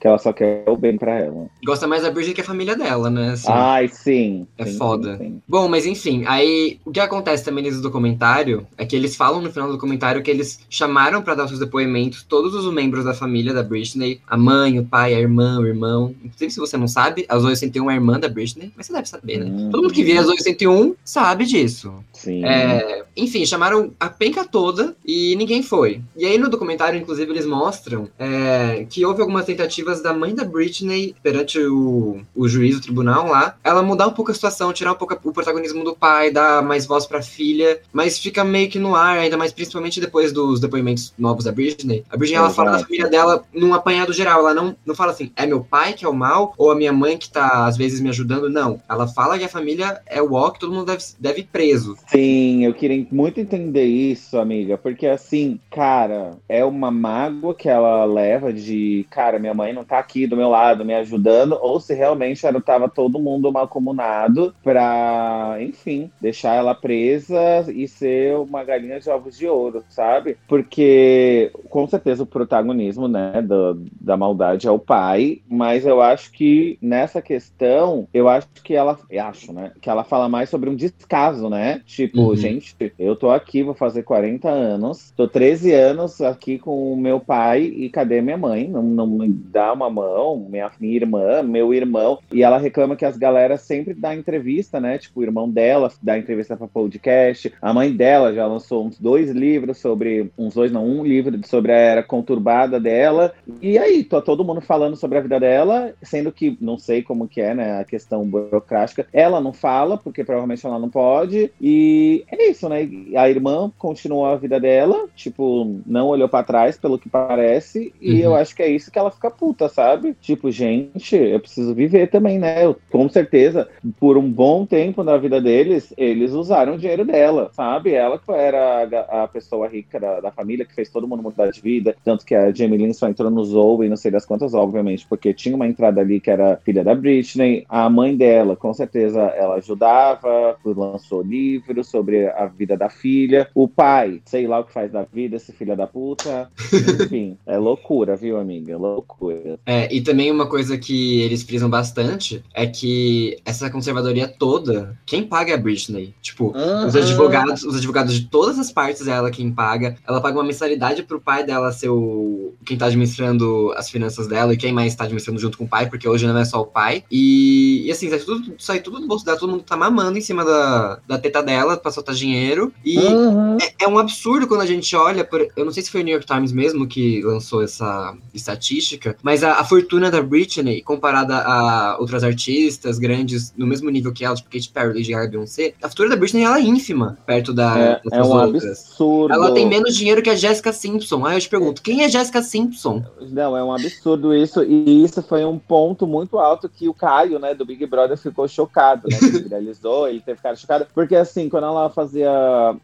que ela só quer o bem pra ela. Gosta mais da Britney que a família dela, né? Assim. Ai, sim. É Sim, foda. sim, sim. Bom, mas enfim, aí o que acontece também nesse documentário é que eles falam no final do documentário que eles chamaram pra dar seus depoimentos todos os membros da família da Britney, a mãe, o pai, a irmã, o irmão. Inclusive, se você não sabe, a Zoe 101 é irmã da Britney, mas você deve saber, né? Hum. Todo mundo que vê a Zoe 101 sabe disso. Sim. É, enfim, chamaram a penca toda e ninguém foi. E aí no documentário, inclusive, eles mostram é, que houve algumas tentativas da mãe da Britney perante o, o juiz, o tribunal lá, ela mudar um pouco a situação, tirar um pouco o protagonismo do pai, dar mais voz pra filha, mas fica meio que no ar, ainda mais principalmente depois dos depoimentos novos da Britney. A Britney, ela fala da família dela num apanhado geral, ela não, não fala assim, é meu pai que é o mal, ou a minha mãe que tá, às vezes, me ajudando, não. Ela fala que a família é o ó, que todo mundo deve, deve ir preso. Sim, eu queria muito entender isso, amiga, porque assim, cara, é uma mágoa que ela leva de, cara, minha mãe não tá aqui do meu lado me ajudando, ou se realmente era, tava todo mundo malcomunado pra, enfim, deixar ela presa e ser uma galinha de ovos de ouro, sabe? Porque, com certeza, o protagonismo, né, do- da maldade é o pai, mas eu acho que nessa questão, eu acho que ela, acho, né, que ela fala mais sobre um descaso, né? Tipo, Uhum. gente, eu tô aqui, vou fazer 40 anos, tô 13 anos aqui com o meu pai e cadê minha mãe? Não, não me dá uma mão, minha, minha irmã, meu irmão. E ela reclama que as galeras sempre dá entrevista, né? Tipo, o irmão dela dá entrevista pra podcast, a mãe dela já lançou uns dois livros sobre, uns dois não, um livro sobre a era conturbada dela. E aí, tô todo mundo falando sobre a vida dela, sendo que não sei como que é, né, a questão burocrática. Ela não fala, porque provavelmente ela não pode. E é isso, né? A irmã continuou a vida dela, tipo, não olhou pra trás, pelo que parece. E Uhum. eu acho que é isso que ela fica puta, sabe? Tipo, gente, eu preciso viver também, né? Eu, com certeza, por um bom tempo na vida deles, eles usaram o dinheiro dela, sabe? Ela que era a, a pessoa rica da, da família, que fez todo mundo mudar de vida. Tanto que a Jamie Lynn só entrou no Zoe, não sei das quantas, obviamente, porque tinha uma entrada ali que era filha da Britney. A mãe dela, com certeza, ela ajudava, lançou livros sobre a vida da filha. O pai, sei lá o que faz da vida, esse filho da puta. Enfim, é loucura, viu, amiga? Loucura. É, e também uma coisa que eles frisam bastante é que essa conservadoria toda, quem paga é a Britney. Tipo, os Uhum. advogados, os advogados de todas as partes é ela quem paga. Ela paga uma mensalidade pro pai dela ser o quem tá administrando as finanças dela e quem mais tá administrando junto com o pai, porque hoje não é só o pai. E, e assim, sai tudo, sai tudo do bolso dela, todo mundo tá mamando em cima da, da teta dela pra soltar dinheiro. E Uhum. é, é um absurdo quando a gente olha. Por, eu não sei se foi o New York Times mesmo que lançou essa estatística, mas a, a fortuna da Britney, comparada a outras artistas grandes no mesmo nível que ela, tipo Katy Perry, Lady Gaga, Beyoncé, a fortuna da Britney ela é ínfima perto da, É, é um outras. absurdo. Ela tem menos dinheiro que a Jessica Simpson. Aí eu te pergunto, quem é Jessica Simpson? Não, é um absurdo isso. E isso foi um ponto muito alto que o Caio, né, do Big Brother, ficou chocado, né? Que viralizou, ele teve chocado. Porque assim, quando ela fazia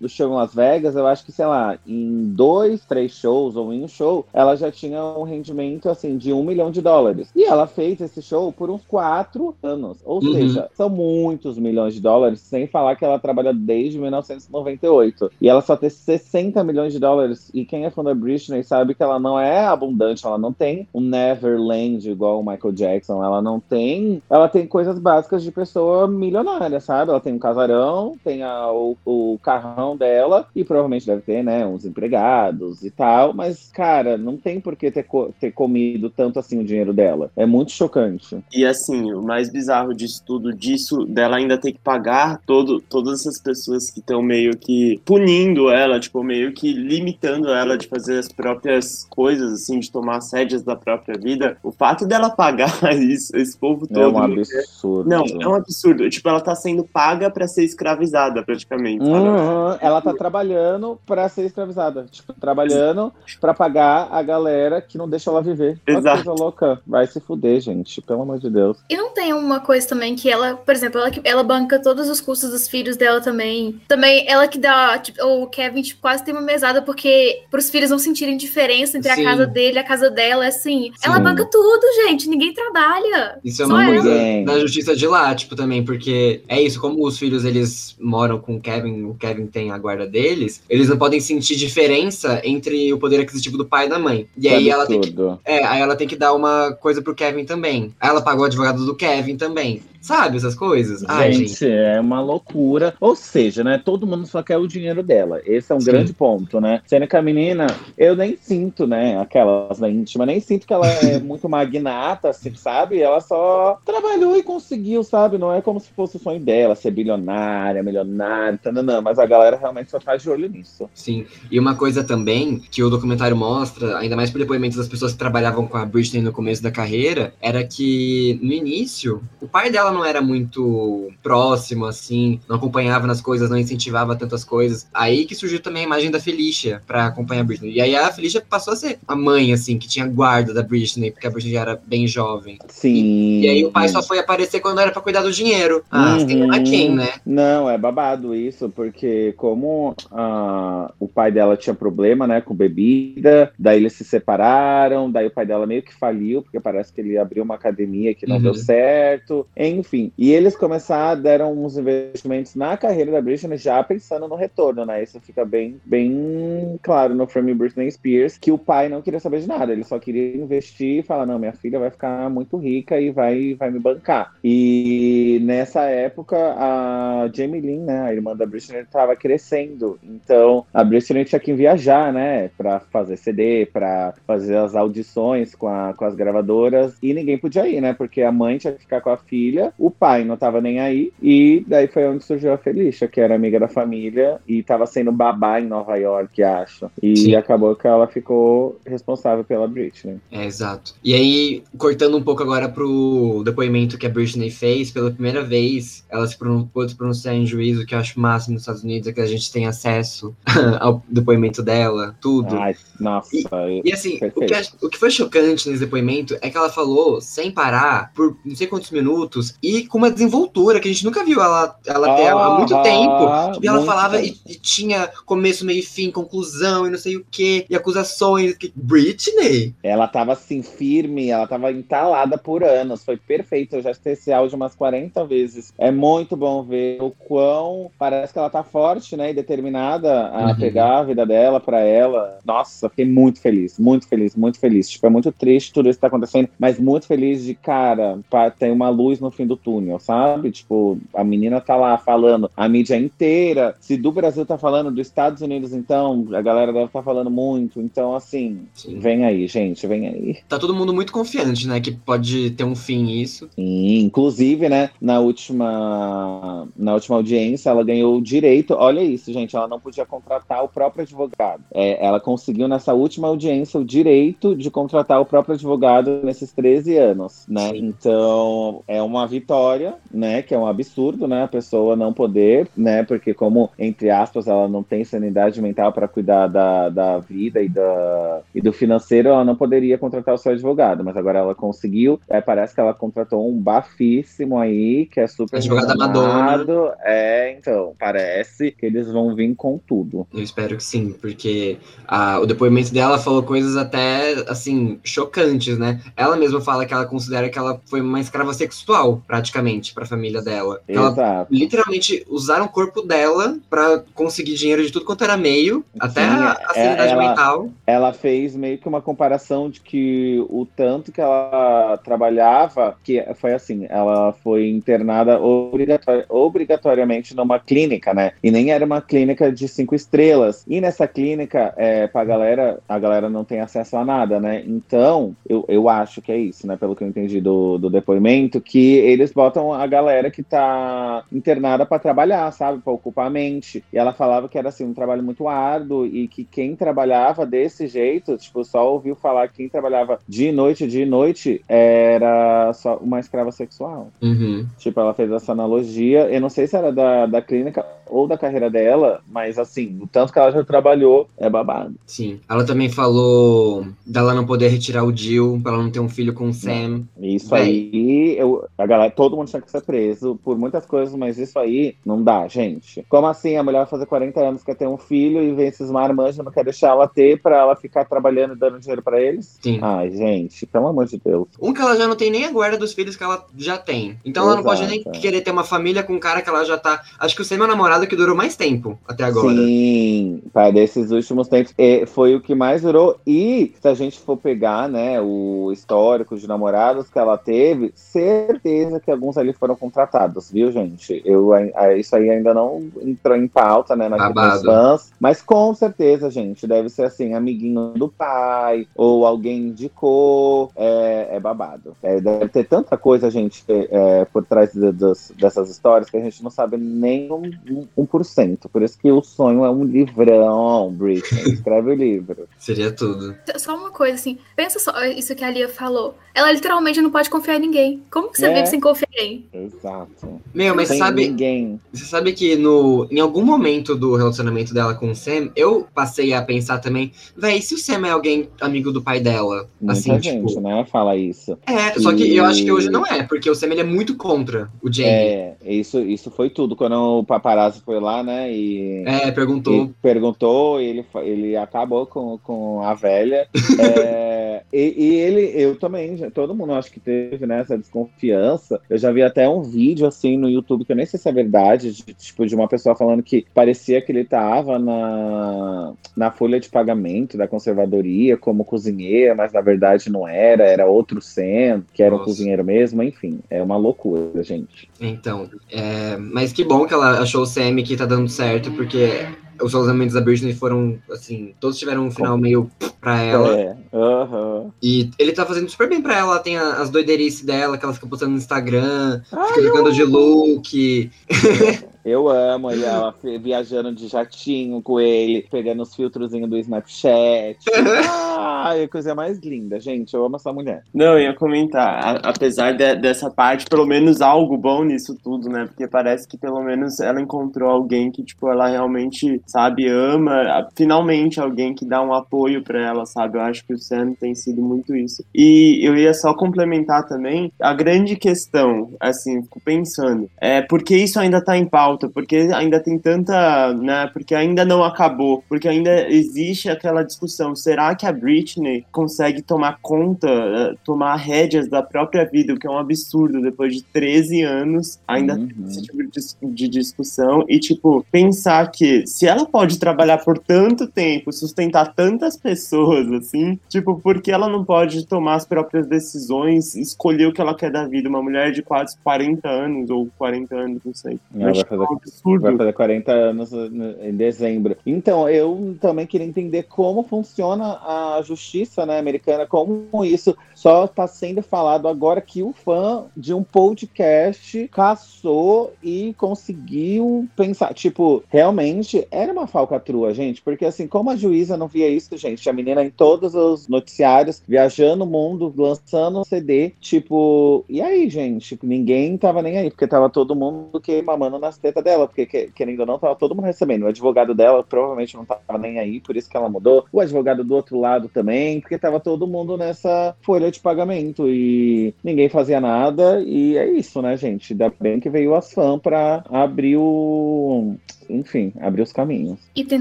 o show em Las Vegas, eu acho que, sei lá, em dois, três shows ou em um show, ela já tinha um rendimento assim de um milhão de dólares. E ela fez esse show por uns quatro anos. Ou Uhum. seja, são muitos milhões de dólares, sem falar que ela trabalha desde 1998. E ela só tem 60 milhões de dólares. E quem é fã da Britney sabe que ela não é abundante, ela não tem um Neverland igual o Michael Jackson, ela não tem. Ela tem coisas básicas de pessoa milionária, sabe? Ela tem um casarão, tem a- o, o carrão dela e provavelmente deve ter, né, uns empregados e tal. Mas, cara, não tem por que ter, co- ter comido tanto assim o dinheiro dela. É muito chocante. E assim, o mais bizarro disso tudo, disso, dela ainda ter que pagar todo, todas essas pessoas que estão meio que punindo ela, tipo, meio que limitando ela de fazer as próprias coisas, assim, de tomar as rédeas da própria vida. O fato dela pagar isso, esse povo todo. É um absurdo. Não, é um absurdo. Tipo, ela tá sendo paga pra ser escravizada, praticamente. Uhum, Ela tá trabalhando pra ser escravizada. Tipo, trabalhando pra pagar a galera que não deixa ela viver. Que Exato. coisa louca. Vai se fuder, gente. Pelo amor de Deus. E não tem uma coisa também que ela, por exemplo, ela, que- ela banca todos os custos dos filhos dela também. Também ela que dá, tipo, o Kevin tipo, quase tem uma mesada porque pros filhos não sentirem diferença entre Sim. a casa dele e a casa dela, é assim. Ela Sim. banca tudo, gente, ninguém trabalha. Isso é uma ela. coisa da justiça de lá, tipo, também, porque é isso, como os filhos eles moram com o Kevin, o Kevin tem a guarda deles, eles não podem sentir diferença entre o poder aquisitivo do pai e da mãe. E aí ela tem que. É, aí ela tem que dar uma coisa pro Kevin também. Aí ela pagou o advogado do Kevin também. Sabe essas coisas? Ai, gente, gente. é uma loucura. Ou seja, né? Todo mundo só quer o dinheiro dela. Esse é um Sim. grande ponto, né? Sendo que a menina, eu nem sinto, né? Aquelas da íntima, nem sinto que ela é muito magnata, assim, sabe? Ela só trabalhou e conseguiu, sabe? Não é como se fosse o sonho dela, ser bilionária, milionária, tananã. Mas a galera realmente só tá de olho nisso. Sim. E uma coisa também que o documentário mostra, ainda mais por depoimentos das pessoas que trabalhavam com a Britney no começo da carreira, era que no início o pai dela não era muito próximo, assim, não acompanhava nas coisas, não incentivava tantas coisas. Aí que surgiu também a imagem da Felicia pra acompanhar a Britney. E aí a Felicia passou a ser a mãe, assim, que tinha guarda da Britney, porque a Britney já era bem jovem. Sim. E aí o pai só foi aparecer quando era pra cuidar do dinheiro. Ah, Uhum. quem é quem, né? Não, é babado isso, porque como ah, o pai dela tinha problema, né, com bebida, daí eles se separaram, daí o pai dela meio que faliu, porque parece que ele abriu uma academia que não Uhum. deu certo, enfim. E eles começaram, deram uns investimentos na carreira da Britney já pensando no retorno, né, isso fica bem, bem claro no filme Britney Spears, que o pai não queria saber de nada, ele só queria investir e falar, não, minha filha vai ficar muito rica e vai, vai me bancar. E nessa época, a Jamie Lynn, né, a irmã da Britney, estava crescendo. Então, a Britney tinha que viajar, né, para fazer CD, para fazer as audições com, a- com as gravadoras. E ninguém podia ir, né, porque a mãe tinha que ficar com a filha, o pai não tava nem aí. E daí foi onde surgiu a Felicia, que era amiga da família e estava sendo babá em Nova York, acho. E Sim. acabou que ela ficou responsável pela Britney. É, exato. E aí, cortando um pouco agora pro depoimento que a Britney fez, pela primeira vez, ela se pronun- pôde se pronunciar em juízo, que eu acho máximo nos Estados Unidos, é que a gente tem acesso ao depoimento dela, tudo. Ai, nossa. eu- E assim, o que, o que foi chocante nesse depoimento é que ela falou sem parar por não sei quantos minutos e com uma desenvoltura que a gente nunca viu ela, ela ter há muito Aham, tempo. Tipo, e ela muito falava e, e tinha começo, meio e fim, conclusão e não sei o que, e acusações. Que, Britney? Ela tava assim, firme, ela tava entalada por anos. Foi perfeito. Eu já assisti esse áudio umas 40 vezes. É muito bom ver o quão. Parece que ela tá forte, né? E determinada a Uhum. pegar a vida dela pra ela. Nossa, fiquei muito feliz, muito feliz, muito feliz. Tipo, é muito triste tudo isso que tá acontecendo, mas muito feliz de, cara, pá, tem uma luz no fim do túnel, sabe? Tipo, a menina tá lá falando, a mídia inteira. Se do Brasil tá falando, dos Estados Unidos, então, a galera deve estar falando muito. Então, assim, Sim. Vem aí, gente, vem aí. Tá todo mundo muito confiante, né? Que pode ter um fim isso. Sim, inclusive, né, na última, na última audiência, ela ganhou o direito. Olha isso, gente, ela não podia contratar o próprio advogado. É, ela conseguiu nessa última audiência o direito de contratar o próprio advogado nesses 13 anos, né? Sim. Então, é uma vitória, né, que é um absurdo, né, a pessoa não poder, né, porque como, entre aspas, ela não tem sanidade mental para cuidar da, da vida e, da, e do financeiro, ela não poderia contratar o seu advogado, mas agora ela conseguiu. É, parece que ela contratou um bafíssimo aí, que é super Advogado da renomado. É, então, parece que eles vão vir com tudo. Eu espero que sim, porque a- o depoimento dela falou coisas até, assim, chocantes, né? Ela mesma fala que ela considera que ela foi uma escrava sexual, praticamente, pra família dela. Que Ela Exato. literalmente usaram o corpo dela pra conseguir dinheiro de tudo quanto era meio, até Sim, a, a é- sanidade ela- mental. ela fez meio que uma comparação de que o tanto que ela trabalhava, que foi assim, ela foi internada obrigatori- obrigatoriamente numa clínica, né? E nem era uma clínica de cinco estrelas. E nessa clínica, é, pra galera, a galera não tem acesso a nada, né? Então, eu, eu acho que é isso, né? Pelo que eu entendi do, do depoimento, que eles botam a galera que tá internada pra trabalhar, sabe? Pra ocupar a mente. E ela falava que era assim, um trabalho muito árduo e que quem trabalhava desse jeito, tipo, só ouviu falar que quem trabalhava de noite, de noite, era só uma escrava sexual. Uhum. Tipo, ela fez essa analogia. Eu não sei se era da, da clínica ou da carreira dela, mas assim, o tanto que ela já trabalhou é babado. Sim. Ela também falou dela não poder retirar o Jill, pra ela não ter um filho com o Sam. Isso Bem. aí, eu, a galera, todo mundo tinha que ser preso por muitas coisas, mas isso aí não dá, gente. Como assim a mulher vai fazer 40 anos, quer ter um filho e vem esses marmanjos, não quer deixar ela ter pra ela ficar trabalhando e dando dinheiro pra eles? Sim. Ai, gente, pelo amor de Deus. Um que ela já não tem nem a guarda dos filhos que ela já tem. Então ela não pode nem Exato. querer ter uma família com um cara que ela já tá. Acho que o é o namorado que durou mais tempo até agora. Sim, para desses últimos tempos é, foi o que mais durou. E se a gente for pegar, né, o histórico de namorados que ela teve, certeza que alguns ali foram contratados, viu, gente? Eu, isso aí ainda não entrou em pauta, né, na Babado. dos fãs, mas com certeza, gente, deve ser assim, amiguinho do pai, ou alguém indicou, é, é babado. É, deve ter tanta coisa, gente, é, por trás de- dos- dessas histórias que a gente não sabe nem um, um, um por cento. Por isso que o sonho é um livrão, Britney. Escreve o livro. Seria tudo. Só uma coisa, assim, pensa só isso que a Lia falou. Ela literalmente não pode confiar em ninguém. Como que você É. vive sem confiar em alguém? Exato. Meu, mas Sem sabe, ninguém. você sabe que no, em algum momento do relacionamento dela com o Sam, eu passei a pensar também, véi, se o Sam é alguém amigo do pai dela? Muita assim, gente, tipo. né, fala isso. É, só que eu acho que hoje não é, porque o Sam ele é muito contra o Jamie. É, isso, isso foi tudo. Quando o paparazzi foi lá, né, e... É, perguntou. E perguntou, ele, ele acabou com, com a velha. É, e, e ele, eu também, já- todo mundo acho que teve né, essa desconfiança. Eu já vi até um vídeo assim no YouTube, que eu nem sei se é verdade, de, tipo, de uma pessoa falando que parecia que ele tava na, na folha de pagamento da conservadoria como cozinheiro, mas na verdade não era, era outro Sam, que era um Nossa. cozinheiro mesmo, enfim, é uma loucura, gente. Então, é, mas que bom que ela achou o Sam que tá dando certo, porque os relacionamentos da Britney foram, assim, todos tiveram um final meio pra ela. É, aham. E ele tá fazendo super bem pra ela. Ela tem as doiderices dela, que ela fica postando no Instagram, Ai, fica jogando de look. Eu amo ele, ela viajando de jatinho com ele, pegando os filtrozinhos do Snapchat. Ai, a coisa mais linda, gente. Eu amo essa mulher. Não, eu ia comentar, a- apesar de- dessa parte, pelo menos algo bom nisso tudo, né? Porque parece que pelo menos ela encontrou alguém que, tipo, ela realmente, sabe, ama. Finalmente alguém que dá um apoio pra ela, sabe? Eu acho que o Sam tem sido muito isso. E eu ia só complementar também a grande questão, assim, fico pensando, é porque isso ainda tá em pauta, porque ainda tem tanta, né? Porque ainda não acabou, porque ainda existe aquela discussão, será que a Britney consegue tomar conta, eh, tomar rédeas da própria vida, o que é um absurdo, depois de 13 anos, ainda Uhum. tem esse tipo de, dis- de discussão, e tipo, pensar que se ela pode trabalhar por tanto tempo, sustentar tantas pessoas, assim, tipo, por que ela não pode tomar as próprias decisões, escolher o que ela quer da vida? Uma mulher de quase 40 anos, ou 40 anos, não sei. Ela vai fazer- absurdo. Vai fazer 40 anos em dezembro. Então, eu também queria entender como funciona a justiça né, americana, como isso só está sendo falado agora que o fã de um podcast caçou e conseguiu pensar. Tipo, realmente era uma falcatrua, gente, porque assim, como a juíza não via isso, gente, a menina em todos os noticiários, viajando o mundo, lançando um CD, tipo, e aí, gente? Ninguém tava nem aí, porque tava todo mundo que mamando nas tetas dela, porque que- querendo ou não, tava todo mundo recebendo. O advogado dela provavelmente não tava nem aí, por isso que ela mudou. O advogado do outro lado também, porque tava todo mundo nessa folha de pagamento e ninguém fazia nada. E é isso, né, gente? Ainda bem que veio as fãs pra abrir o. Enfim, abrir os caminhos. E tem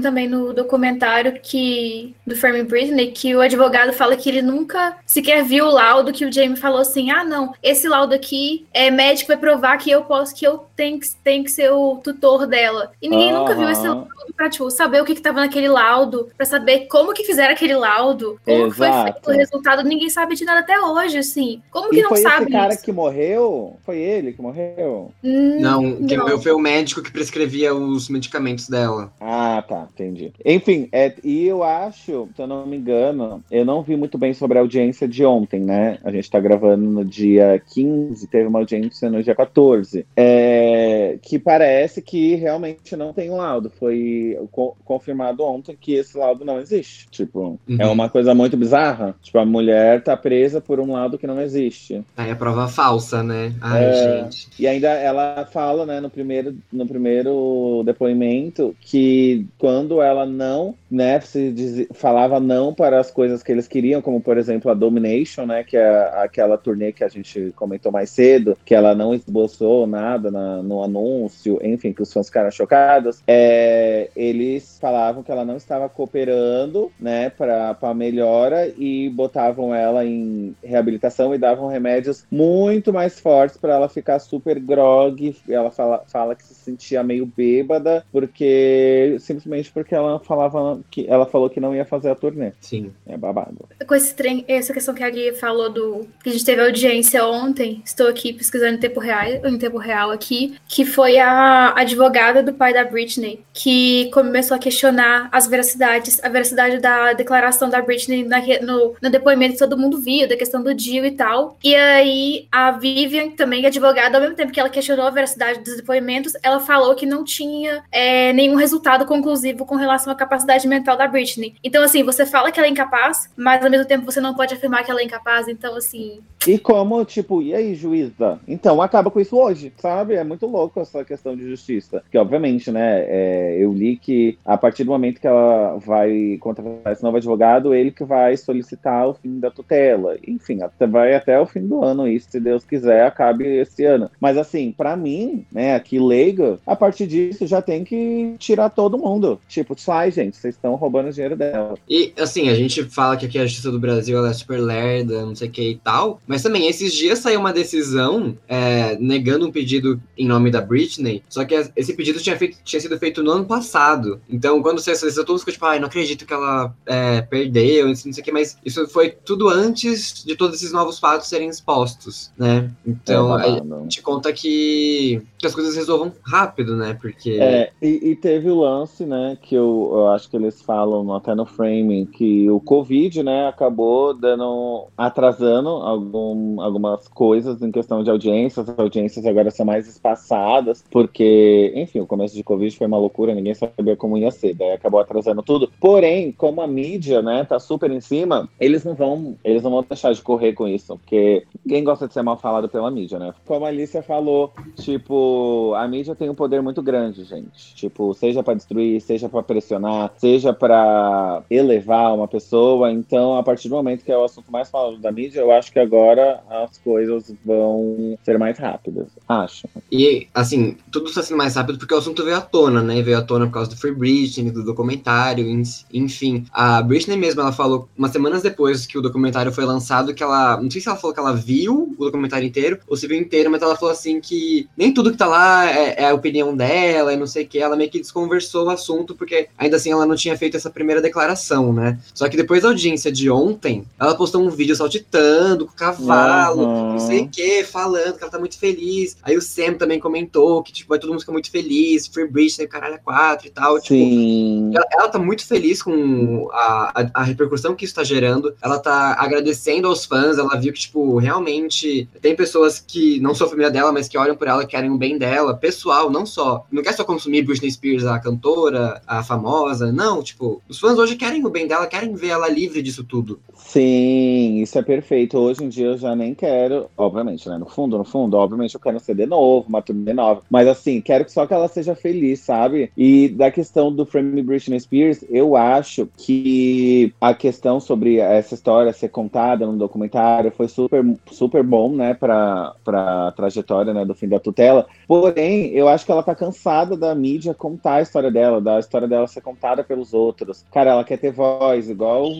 também no documentário que do Fermi Britney que o advogado fala que ele nunca sequer viu o laudo que o Jamie falou assim: "Ah, não, esse laudo aqui é médico vai provar que eu posso que eu tenho que, tenho que ser o tutor dela". E ninguém nunca viu esse laudo pra tipo, saber o que que tava naquele laudo, pra saber como que fizeram aquele laudo, como que foi feito o resultado, ninguém sabe de nada até hoje, assim. Como que E não foi sabe esse cara isso? que morreu? Foi ele que morreu? Hum, Não, quem não. morreu foi o médico que prescrevia os medicamentos dela. Ah, tá, entendi. Enfim, é, e eu acho, se eu não me engano, eu não vi muito bem sobre a audiência de ontem, né? A gente tá gravando no dia 15, teve uma audiência no dia 14. É, que parece que realmente não tem um laudo. Foi co- confirmado ontem que esse laudo não existe. Tipo, Uhum. é uma coisa muito bizarra. Tipo, a mulher tá presa por um laudo que não existe. Aí a prova falsa, né? Ai, É. gente. E ainda ela fala, né, no primeiro, no primeiro depoimento depoimento que quando ela não, né, se diz, falava não para as coisas que eles queriam, como por exemplo a Domination, né, que é aquela turnê que a gente comentou mais cedo, que ela não esboçou nada na, no anúncio, enfim, que os fãs ficaram chocados, é, eles falavam que ela não estava cooperando, né, para melhora e botavam ela em reabilitação e davam remédios muito mais fortes para ela ficar super grog. Ela fala, fala que se sentia meio bêbada porque simplesmente porque ela falava que ela falou que não ia fazer a turnê. Sim. É babado. Com esse trem, essa questão que a Gui falou do que a gente teve audiência ontem, estou aqui pesquisando em tempo real, em tempo real aqui, que foi a advogada do pai da Britney que começou a questionar as veracidades, a veracidade da declaração da Britney na, no, no depoimento que todo mundo viu, da questão do Dio e tal. E aí a Vivian, também advogada, ao mesmo tempo que ela questionou a veracidade dos depoimentos, ela falou que não tinha é, nenhum resultado conclusivo com relação à capacidade mental da Britney. Então, assim, você fala que ela é incapaz, mas ao mesmo tempo você não pode afirmar que ela é incapaz. Então, assim. E como, tipo, e aí, juíza? Então, acaba com isso hoje, sabe? É muito louco essa questão de justiça. Que, obviamente, né, é, eu li que a partir do momento que ela vai contratar esse novo advogado, ele que vai solicitar o fim da tutela. Enfim, até, vai até o fim do ano, isso, se Deus quiser, acabe esse ano. Mas, assim, para mim, né, aqui leiga, a partir disso já tem que tirar todo mundo. Tipo, sai, gente, vocês estão roubando o dinheiro dela. E, assim, a gente fala que aqui a justiça do Brasil ela é super lerda, não sei o que e tal, mas também esses dias saiu uma decisão é, negando um pedido em nome da Britney, só que esse pedido tinha, feito, tinha sido feito no ano passado. Então, quando você acessou tudo, ficou tipo, ai, não acredito que ela é, perdeu, não sei o que, mas isso foi tudo antes de todos esses novos fatos serem expostos, né? Então, É, a gente conta que, que as coisas resolvam rápido, né? Porque. É, e, e teve o lance, né, que eu, eu acho que eles falam até no framing, que o Covid, né, acabou dando, atrasando algum, algumas coisas em questão de audiências, as audiências agora são mais espaçadas, porque, enfim, o começo de Covid foi uma loucura, ninguém sabia como ia ser, daí acabou atrasando tudo. Porém, como a mídia, né, tá super em cima, eles não vão, eles não vão deixar de correr com isso, porque ninguém gosta de ser mal falado pela mídia, né? Como a Alicia falou, tipo, a mídia tem um poder muito grande, gente. Tipo, seja pra destruir, seja pra pressionar, seja pra elevar uma pessoa. Então, a partir do momento que é o assunto mais falado da mídia, eu acho que agora as coisas vão ser mais rápidas. Acho. E, assim, tudo está sendo mais rápido porque o assunto veio à tona, né? Veio à tona por causa do Free Britney, do documentário, en- enfim. A Britney mesmo, ela falou, umas semanas depois que o documentário foi lançado, que ela. Não sei se ela falou que ela viu o documentário inteiro, ou se viu inteiro, mas ela falou assim que nem tudo que tá lá é, é a opinião dela e não sei o que. Ela meio que desconversou o assunto, porque ainda assim ela não tinha feito essa primeira declaração, né? Só que depois da audiência de ontem, ela postou um vídeo saltitando com o cavalo, Uhum. não sei o que, falando que ela tá muito feliz. Aí o Sam também comentou que, tipo, vai todo mundo ficar muito feliz, Free Britney, caralho, é quatro e tal. Tipo, Sim. ela, ela tá muito feliz com a, a, a repercussão que isso tá gerando. Ela tá agradecendo aos fãs. Ela viu que, tipo, realmente tem pessoas que não são família dela, mas que olham por ela, querem o bem dela, pessoal, não só. Não quer só consumir Britney Spears, a cantora, a famosa. Não, tipo, os fãs hoje querem o bem dela, querem ver ela livre disso tudo. Sim, isso é perfeito. Hoje em dia eu já nem quero, obviamente, né? No fundo, no fundo, obviamente eu quero um CD novo, uma turnê nova. Mas assim, quero que só que ela seja feliz, sabe? E da questão do Frame Britney Spears, eu acho que a questão sobre essa história ser contada no documentário foi super, super bom, né? Pra, pra trajetória né, do fim da tutela. Porém, eu acho que ela tá cansada da mídia contar a história dela, da história dela ser contada pelos outros. Cara, ela quer ter voz, igual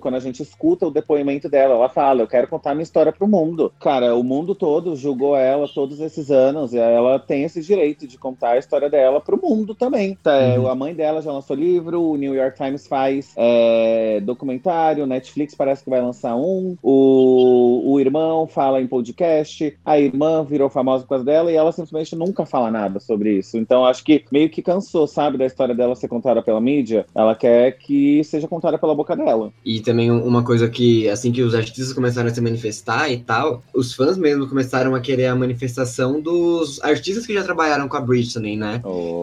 quando a gente escuta o depoimento dela. Ela fala, eu quero contar minha história pro mundo. Cara, o mundo todo julgou ela todos esses anos e ela tem esse direito de contar a história dela pro mundo também. Tá, é, Uhum. A mãe dela já lançou livro, o New York Times faz é, documentário, Netflix parece que vai lançar um, o, o irmão fala em podcast, a irmã virou famosa por causa dela e ela simplesmente nunca fala nada sobre isso. Então acho que meio que cansou, sabe, da história dela ser contada pela mídia. Ela quer que seja contada pela boca dela. E também um- uma coisa que, assim que os artistas começaram a se manifestar e tal, os fãs mesmo começaram a querer a manifestação dos artistas que já trabalharam com a Britney, né?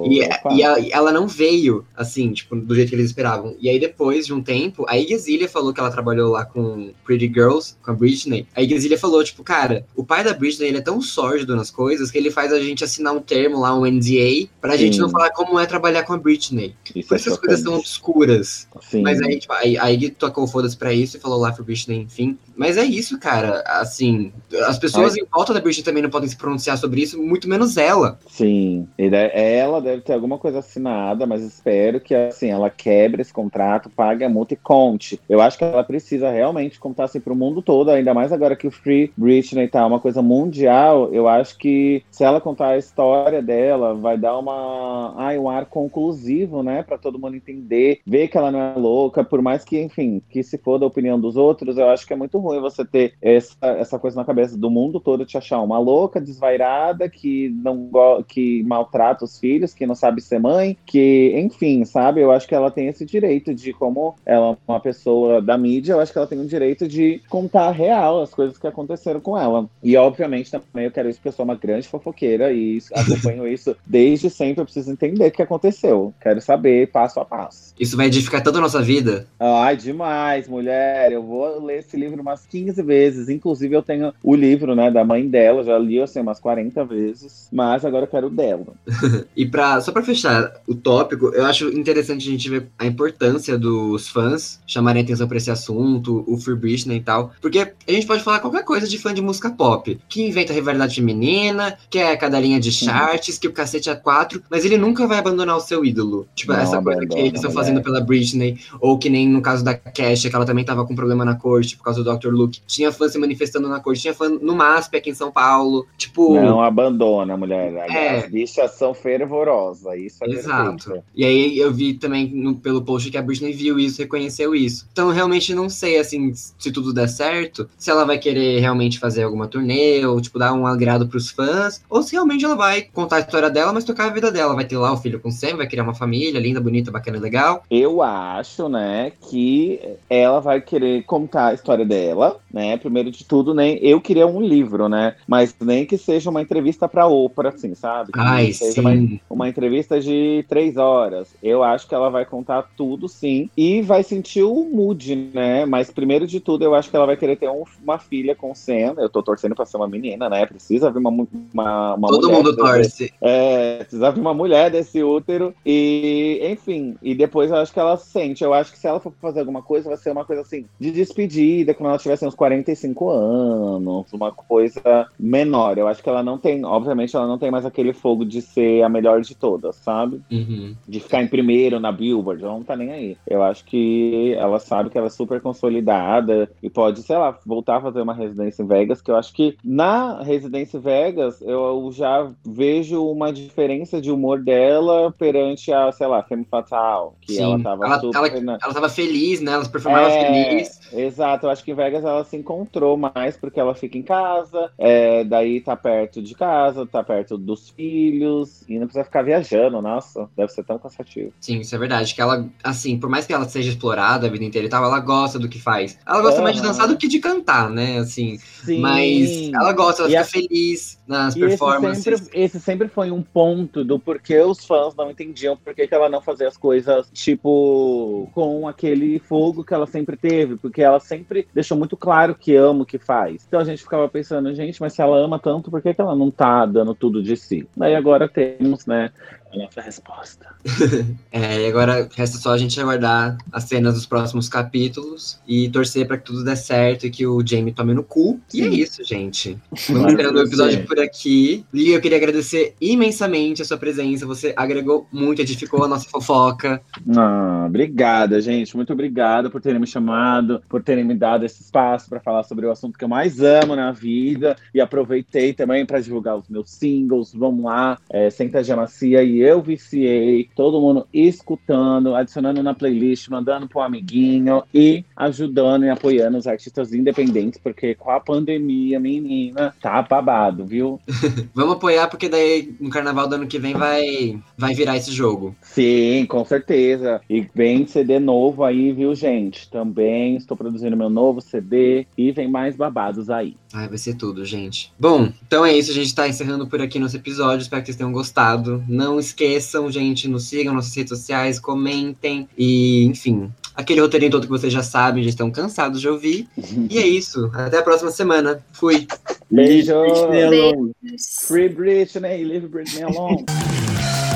E, e a- ela não veio, assim, tipo, do jeito que eles esperavam. E aí, depois de um tempo, a Iggy falou que ela trabalhou lá com Pretty Girls, com a Britney. A Iggy falou, tipo, cara, o pai da Britney, ele é tão sórdido nas coisas que ele faz a gente assinar um termo lá, um NDA, Pra gente Sim. não falar como é trabalhar com a Britney. Isso Por é isso as coisas são chocante. obscuras. Sim. Mas aí, tipo, aí, aí ele tocou foda-se pra isso e falou lá pro Britney, enfim. Mas é isso, cara. Assim, as pessoas em volta da Britney também não podem se pronunciar sobre isso, muito menos ela. Sim, ela deve ter alguma coisa assinada, mas espero que assim ela quebre esse contrato, pague a multa e conte. Eu acho que ela precisa realmente contar assim pro mundo todo, ainda mais agora que o Free Britney tá uma coisa mundial. Eu acho que se ela contar a história dela, vai dar uma, ai, um ar conclusivo, né, Pra todo mundo entender, ver que ela não é louca, por mais que, enfim, que se for da opinião dos outros, eu acho que é muito ruim você ter essa, essa coisa na cabeça do mundo todo te achar uma louca, desvairada, que não que maltrata os filhos, que não sabe ser mãe, que, enfim, sabe? Eu acho que ela tem esse direito de, como ela é uma pessoa da mídia, eu acho que ela tem o direito de contar real as coisas que aconteceram com ela. E, obviamente, também eu quero isso porque eu sou uma grande fofoqueira e acompanho isso desde sempre. Eu preciso entender o que aconteceu. Quero saber passo a passo. Isso vai edificar toda a nossa vida. Ai, demais, mulher. Eu vou ler esse livro umas 15 vezes. Inclusive, eu tenho o livro, né, da mãe dela. Já li, assim, umas 40 vezes. Mas agora eu quero o dela. E pra, só pra fechar o tópico, eu acho interessante a gente ver a importância dos fãs chamarem atenção pra esse assunto, o Free Britney e tal. Porque a gente pode falar qualquer coisa de fã de música pop. Que inventa rivalidade feminina, que é cadelinha de charts, que o cacete é quatro, mas ele nunca vai abandonar o seu ídolo. Tipo, Não essa coisa que eles estão fazendo pela Britney, ou que nem no caso da Kesha, que ela também tava com problema na corte por causa do Dr. Luke. Tinha fã se manifestando na corte, tinha fã no MASP aqui em São Paulo. Tipo. Não abandona, mulher. É. As bichas são fervorosas. Isso é Exato. perfeito. E aí eu vi também no- pelo post que a Britney viu isso, reconheceu isso. Então realmente não sei, assim, se tudo der certo, se ela vai querer realmente fazer alguma turnê, ou tipo, dar um agrado pros fãs, ou se realmente ela vai contar a história dela, mas tocar a vida dela. Vai ter lá o filho com o Sam, vai criar uma família linda, bonita, bacana e legal. Eu acho, né, que ela vai querer contar a história dela, né? Primeiro de tudo, nem eu queria um livro, né? Mas nem que seja uma entrevista pra Oprah, assim, sabe? Que Ai, seja uma, uma entrevista de três horas. Eu acho que ela vai contar tudo, sim. E vai sentir o mood, né? Mas primeiro de tudo, eu acho que ela vai querer ter um- uma filha com Sam. Eu tô torcendo pra ser uma menina, né? Precisa vir uma, uma, uma Todo mulher mundo pra ver- torce. é, precisava de uma mulher desse útero. E, enfim, e depois eu acho que ela sente. Eu acho que se ela for fazer alguma coisa, vai ser uma coisa assim, de despedida, quando ela tivesse uns 45 anos, uma coisa menor. Eu acho que ela não tem, obviamente, ela não tem mais aquele fogo de ser a melhor de todas, sabe? Uhum. De ficar em primeiro na Billboard, ela não tá nem aí. Eu acho que ela sabe que ela é super consolidada e pode, sei lá, voltar a fazer uma residência em Vegas, que eu acho que na residência em Vegas eu já vejo uma diferença de humor dela perante a, sei lá, Femme Fatal, que Sim. ela tava Ela- super... ela- Ela tava feliz, né? Ela performava É, feliz. Exato, eu acho que em Vegas ela se encontrou mais porque ela fica em casa, é, daí tá perto de casa, tá perto dos filhos, e não precisa ficar viajando, nossa, deve ser tão cansativo. Sim, isso é verdade. Que ela, assim, por mais que ela seja explorada a vida inteira e tal, ela gosta do que faz. Ela gosta mais de dançar do que de cantar, né? Assim, Sim. mas ela gosta, ela E fica a- feliz nas E esse performances. sempre, esse sempre foi um ponto do porquê os fãs não entendiam por que que ela não fazia as coisas, tipo, com aquele fogo que ela sempre teve, porque ela sempre deixou muito claro que ama o que faz. Então a gente ficava pensando, gente, mas se ela ama tanto, por que, que ela não tá dando tudo de si? Daí agora temos, né, a nossa resposta. É, e agora resta só a gente aguardar as cenas dos próximos capítulos e torcer pra que tudo dê certo e que o Jamie tome no cu. E é isso, gente. Vamos terminando o episódio sim. por aqui. Lia, eu queria agradecer imensamente a sua presença. Você agregou muito, edificou a nossa fofoca. Ah, obrigada, gente. Muito obrigada por terem me chamado, por terem me dado esse espaço para falar sobre o assunto que eu mais amo na vida. E aproveitei também para divulgar os meus singles. Vamos lá, é, Senta Macia e Eu Viciei. Todo mundo escutando, adicionando na playlist, mandando pro amiguinho e ajudando e apoiando os artistas independentes, porque com a pandemia, menina, tá babado, viu? Vamos apoiar, porque daí no carnaval do ano que vem vai, vai virar esse jogo. Sim, com certeza. E vem CD novo aí, viu, gente? Também estou produzindo meu novo CD e vem mais babados aí. Ai, vai ser tudo, gente. Bom, então é isso. A gente tá encerrando por aqui nosso episódio. Espero que vocês tenham gostado. Não esqueçam, gente, nos sigam nas nossas redes sociais, comentem. E, enfim, aquele roteirinho todo que vocês já sabem, já estão cansados de ouvir. E é isso. Até a próxima semana. Fui. Beijo. Britney alone. Beijos. Free Britney, leave Britney alone.